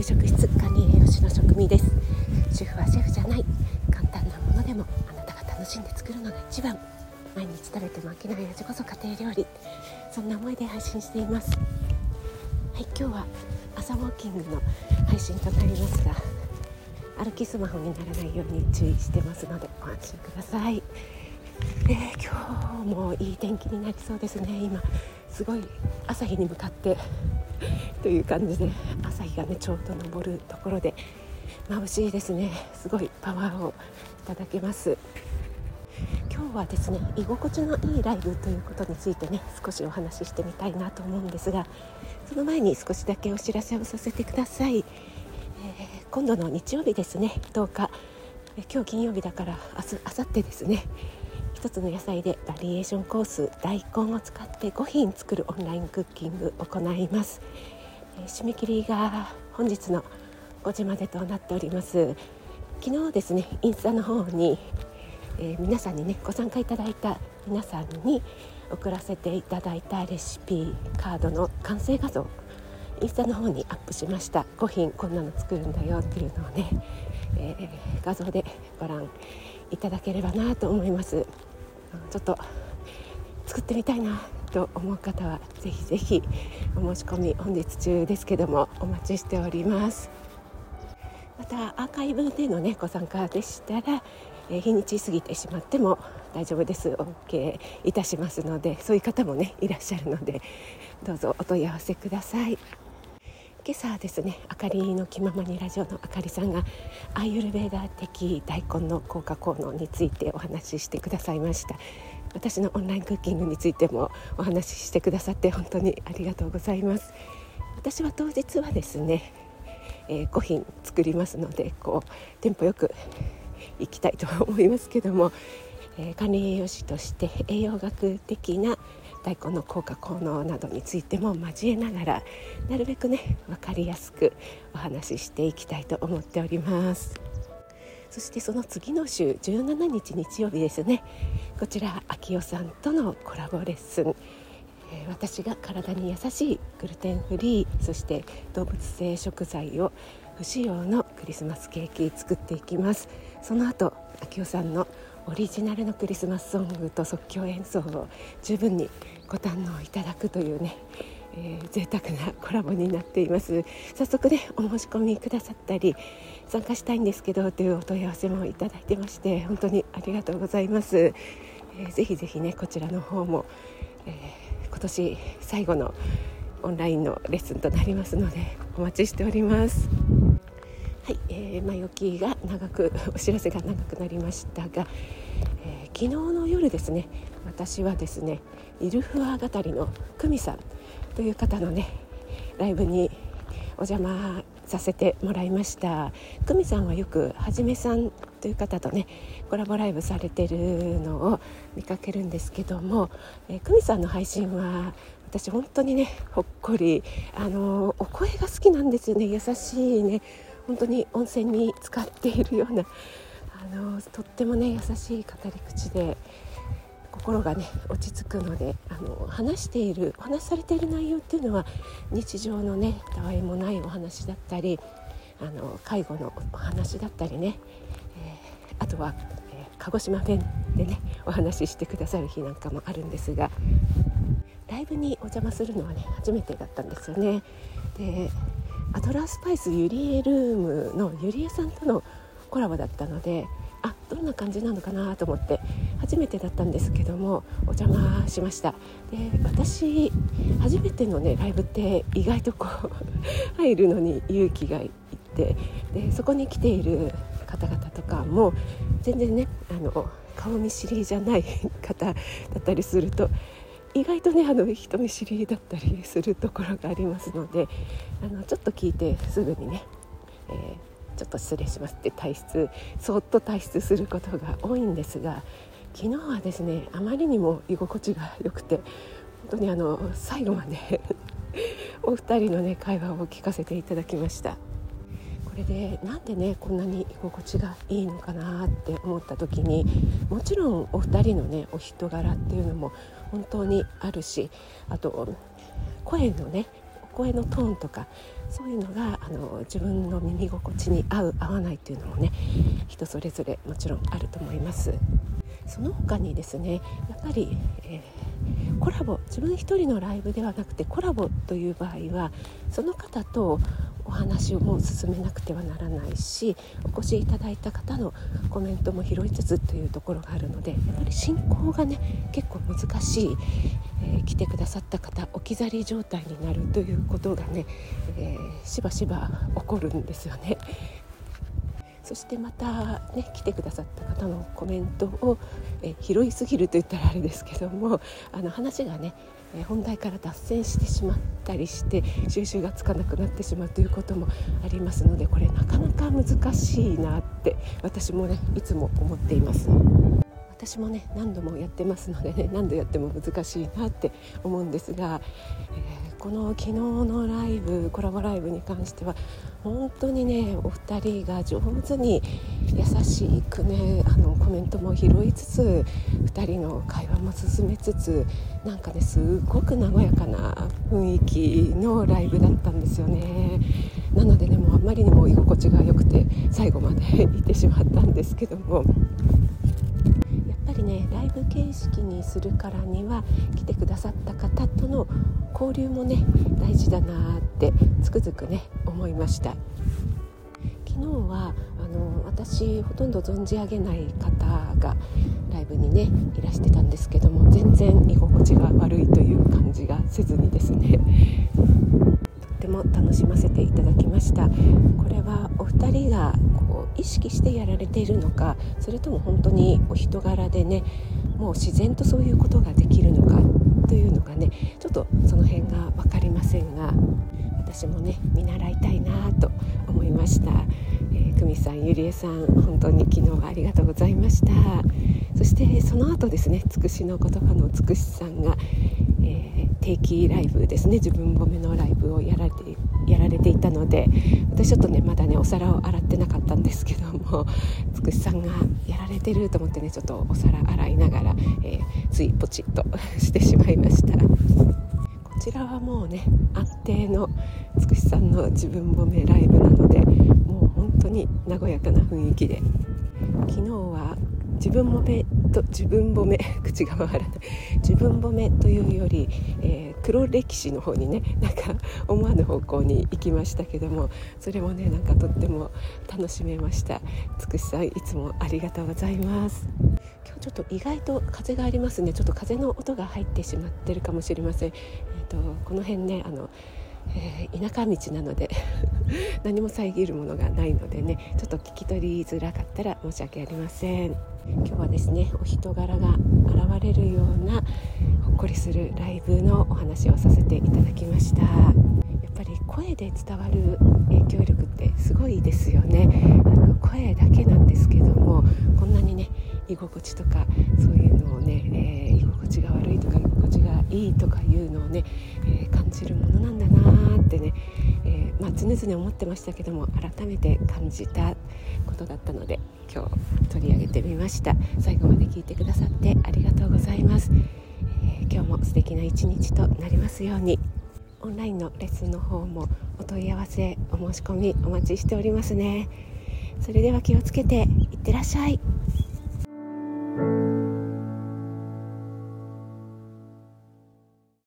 給食室管理栄養士の職味です。主婦はシェフじゃない。簡単なものでもあなたが楽しんで作るのが一番。毎日食べても飽きない味こそ家庭料理。そんな思いで配信しています。はい今日は朝ウォーキングの配信となりますが歩きスマホにならないように注意してますのでご安心ください、えー、今日もいい天気になりそうですね。今すごい朝日に向かってという感じで日がねちょうど昇るところで眩しいですね。すごいパワーをいただけます。今日はですね居心地のいいライブということについてね少しお話ししてみたいなと思うんですがその前に少しだけお知らせをさせてください、えー、今度の日曜日ですね10日、え今日金曜日だから明日明後日ですね。1つの野菜でバリエーションコース大根を使って5品作るオンラインクッキング行います、え、締め切りが本日の5時までとなっております。昨日ですねインスタの方に、えー、皆さんにねご参加いただいた皆さんに送らせていただいたレシピカードの完成画像インスタの方にアップしました。5品こんなの作るんだよっていうのをね、えー、画像でご覧いただければなと思います。ちょっと作ってみたいな。と思う方はぜひぜひお申し込み本日中ですけどもお待ちしております。またアーカイブでのねご参加でしたら、え、日にち過ぎてしまっても大丈夫です。OK いたしますのでそういう方もねいらっしゃるのでどうぞお問い合わせください。今朝ですねあかりの気ままにラジオのあかりさんがアーユルベーダー的大根の効果効能についてお話ししてくださいました。私のオンラインクッキングについてもお話ししてくださって本当にありがとうございます。私は当日はですねえー、5品作りますのでこうテンポよくいきたいと思いますけども、えー、管理栄養士として栄養学的な大根の効果効能などについても交えながらなるべくね分かりやすくお話ししていきたいと思っております。そしてその次の週17日日曜日ですね。こちら秋代さんとのコラボレッスン。私が体に優しいグルテンフリーそして動物性食材を不使用のクリスマスケーキ作っていきます。その後秋代さんのオリジナルのクリスマスソングと即興演奏を十分にご堪能いただくというね、えー、贅沢なコラボになっています早速ねお申し込みくださったり参加したいんですけどというお問い合わせもいただいてまして本当にありがとうございます、えー、ぜひぜひねこちらの方も、えー今年最後のオンラインのレッスンとなりますのでお待ちしております。はい、えー、前置きが長くお知らせが長くなりましたが、えー、昨日の夜ですね私はですねイルフア語りの久美さんという方のねライブにお邪魔させてもらいました。久美さんはよくはじめさんという方とねコラボライブされてるのを見かけるんですけども、えー、久美さんの配信は私本当にねほっこりあのお声が好きなんですよね。優しいね。本当に温泉に使っているようなあのとってもね優しい語り口で心がね落ち着くのであの話しているお話されている内容っていうのは日常のねたわいもないお話だったりあの介護のお話だったりね、えー、あとは、えー、鹿児島弁でねお話ししてくださる日なんかもあるんですがライブにお邪魔するのはね初めてだったんですよね。でアドラスパイスユリエルームのゆりえさんとのコラボだったのであどんな感じなのかなと思って初めてだったんですけどもお邪魔しました。で私初めてのねライブって意外とこう 入るのに勇気がいってでそこに来ている方々とかも全然ねあの顔見知りじゃない方だったりすると意外とねあの人見知りだったりするところがありますのであのちょっと聞いてすぐにね、えーちょっと失礼しますって退出そっと退出することが多いんですが昨日はですねあまりにも居心地が良くて本当にあの最後まで お二人のね会話を聞かせていただきました。れでなんでねこんなに居心地がいいのかなって思った時にもちろんお二人のねお人柄っていうのも本当にあるしあと声のねお声のトーンとかそういうのがあの自分の耳心地に合う合わないっていうのもね人それぞれもちろんあると思います。その他にですねやっぱり、えー、コラボ自分一人のライブではなくてコラボという場合はその方とお話をもう進めなくてはならないしお越しいただいた方のコメントも拾いつつというところがあるのでやっぱり進行がね結構難しい、えー、来てくださった方置き去り状態になるということがね、えー、しばしば起こるんですよね。そしてまたね来てくださった方のコメントを、え拾いすぎると言ったらあれですけども あの話がね本題から脱線してしまったりして収集がつかなくなってしまうということもありますのでこれなかなか難しいなって私もねいつも思っています。私もね何度もやってますのでね 何度やっても難しいなって思うんですが、えー、この昨日のライブコラボライブに関しては本当にねお二人が上手に優しくねあのコメントも拾いつつ2人の会話も進めつつなんかねすごく和やかな雰囲気のライブだったんですよね。なのでねもうあまりにも居心地が良くて最後までいてしまったんですけども。ねライブ形式にするからには来てくださった方との交流もね大事だなってつくづくね思いました。昨日はあの私ほとんど存じ上げない方がライブにねいらしてたんですけども全然居心地が悪いという感じがせずにですね。とっても楽しませていただきました。これはお二人が意識してやられているのかそれとも本当にお人柄でねもう自然とそういうことができるのかというのがねちょっとその辺が分かりませんが私もね見習いたいなと思いました、えー、久美さんゆりえさん本当に昨日はありがとうございました。そしてその後ですねつくしの言葉のつくしさんが、定期ライブですね。自分褒めのライブをやられてやられていたので私ちょっとねまだねお皿を洗ってなかったんですけども つくしさんがやられてると思ってねちょっとお皿洗いながら、えー、ついポチッと してしまいました。こちらはもうね安定のつくしさんの自分褒めライブなのでもう本当に和やかな雰囲気で。昨日は自分褒めと自分褒め 口が回らない。自分褒めというより、えー、黒歴史の方にねなんか思わぬ方向に行きましたけどもそれもねなんかとっても楽しめました。つくしさんいつもありがとうございます。今日ちょっと意外と風がありますね。ちょっと風の音が入ってしまってるかもしれません、えーと、とこの辺ねあのえー、田舎道なので 何も遮るものがないのでねちょっと聞き取りづらかったら申し訳ありません。今日はですねお人柄が現れるようなほっこりするライブのお話をさせていただきました。やっぱり声で伝わる影響力ってすごいですよね。あの声だけなんですけどもこんなにね居心地とかそういうのをね、えー、居心地が悪いとか地がいいとかいうのをね、えー、感じるものなんだなってね、えー、まあ、常々思ってましたけども改めて感じたことだったので今日取り上げてみました。最後まで聞いてくださってありがとうございます、え今日も素敵な一日となりますように。オンラインのレッスンの方もお問い合わせお申し込みお待ちしておりますね。それでは気をつけていってらっしゃい。